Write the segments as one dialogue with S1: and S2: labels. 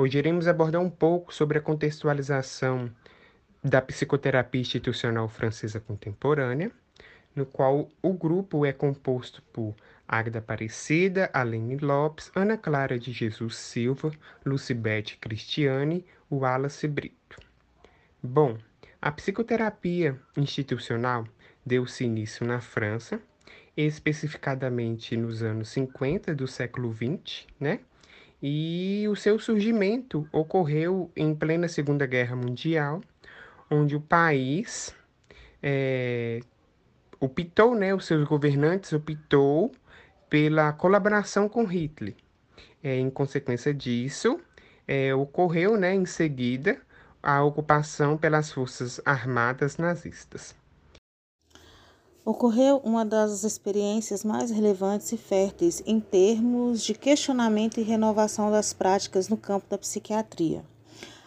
S1: Hoje iremos abordar um pouco sobre a contextualização da psicoterapia institucional francesa contemporânea, no qual o grupo é composto por Agda Aparecida, Alene Lopes, Ana Clara de Jesus Silva, Lucibete Cristiane, Wallace Brito. Bom, a psicoterapia institucional deu-se início na França, especificadamente nos anos 50 do século XX, né? E o seu surgimento ocorreu em plena Segunda Guerra Mundial, onde o país é, optou, né, os seus governantes optou pela colaboração com Hitler. É, em consequência disso, é, ocorreu né, em seguida a ocupação pelas forças armadas nazistas.
S2: Ocorreu uma das experiências mais relevantes e férteis em termos de questionamento e renovação das práticas no campo da psiquiatria.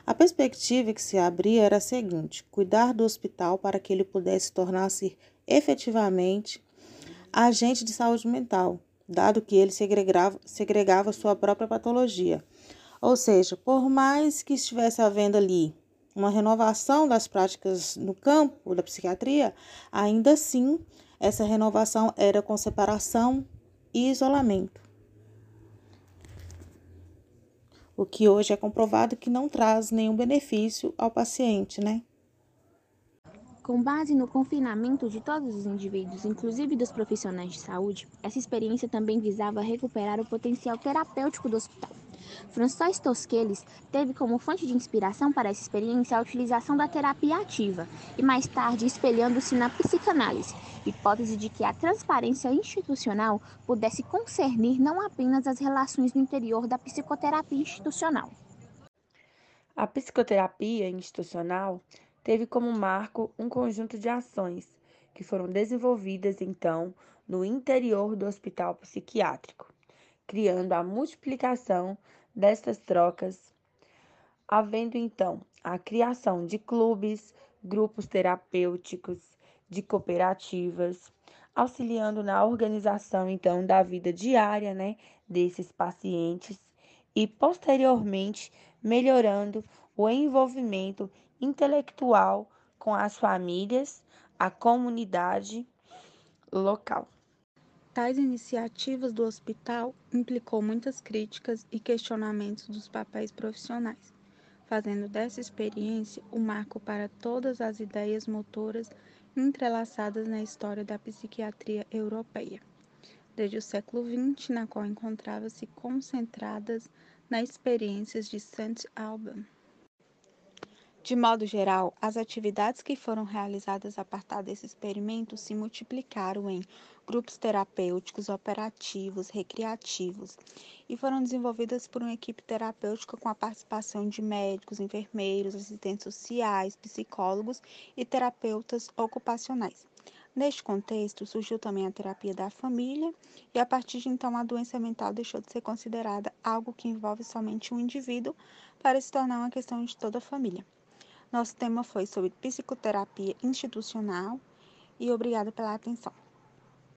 S2: A perspectiva que se abria era a seguinte: cuidar do hospital para que ele pudesse tornar-se efetivamente agente de saúde mental, dado que ele segregava, segregava sua própria patologia. Ou seja, por mais que estivesse havendo ali uma renovação das práticas no campo da psiquiatria, ainda assim, essa renovação era com separação e isolamento. O que hoje é comprovado que não traz nenhum benefício ao paciente, né?
S3: Com base no confinamento de todos os indivíduos, inclusive dos profissionais de saúde, essa experiência também visava recuperar o potencial terapêutico do hospital. François Tosquelles teve como fonte de inspiração para essa experiência a utilização da terapia ativa e mais tarde espelhando-se na psicanálise, hipótese de que a transparência institucional pudesse concernir não apenas as relações no interior da psicoterapia institucional.
S4: A psicoterapia institucional teve como marco um conjunto de ações que foram desenvolvidas então no interior do hospital psiquiátrico, criando a multiplicação destas trocas, havendo então a criação de clubes, grupos terapêuticos, de cooperativas, auxiliando na organização então da vida diária, né, desses pacientes e posteriormente melhorando o envolvimento intelectual com as famílias, a comunidade local.
S5: Tais iniciativas do hospital implicou muitas críticas e questionamentos dos papéis profissionais, fazendo dessa experiência o um marco para todas as ideias motoras entrelaçadas na história da psiquiatria europeia, desde o século XX, na qual encontrava-se concentradas nas experiências de Saint Alban. De modo geral, as atividades que foram realizadas a partir desse experimento se multiplicaram em grupos terapêuticos, operativos, recreativos e foram desenvolvidas por uma equipe terapêutica com a participação de médicos, enfermeiros, assistentes sociais, psicólogos e terapeutas ocupacionais. Neste contexto, surgiu também a terapia da família, e a partir de então a doença mental deixou de ser considerada algo que envolve somente um indivíduo para se tornar uma questão de toda a família. Nosso tema foi sobre psicoterapia institucional e obrigada pela atenção.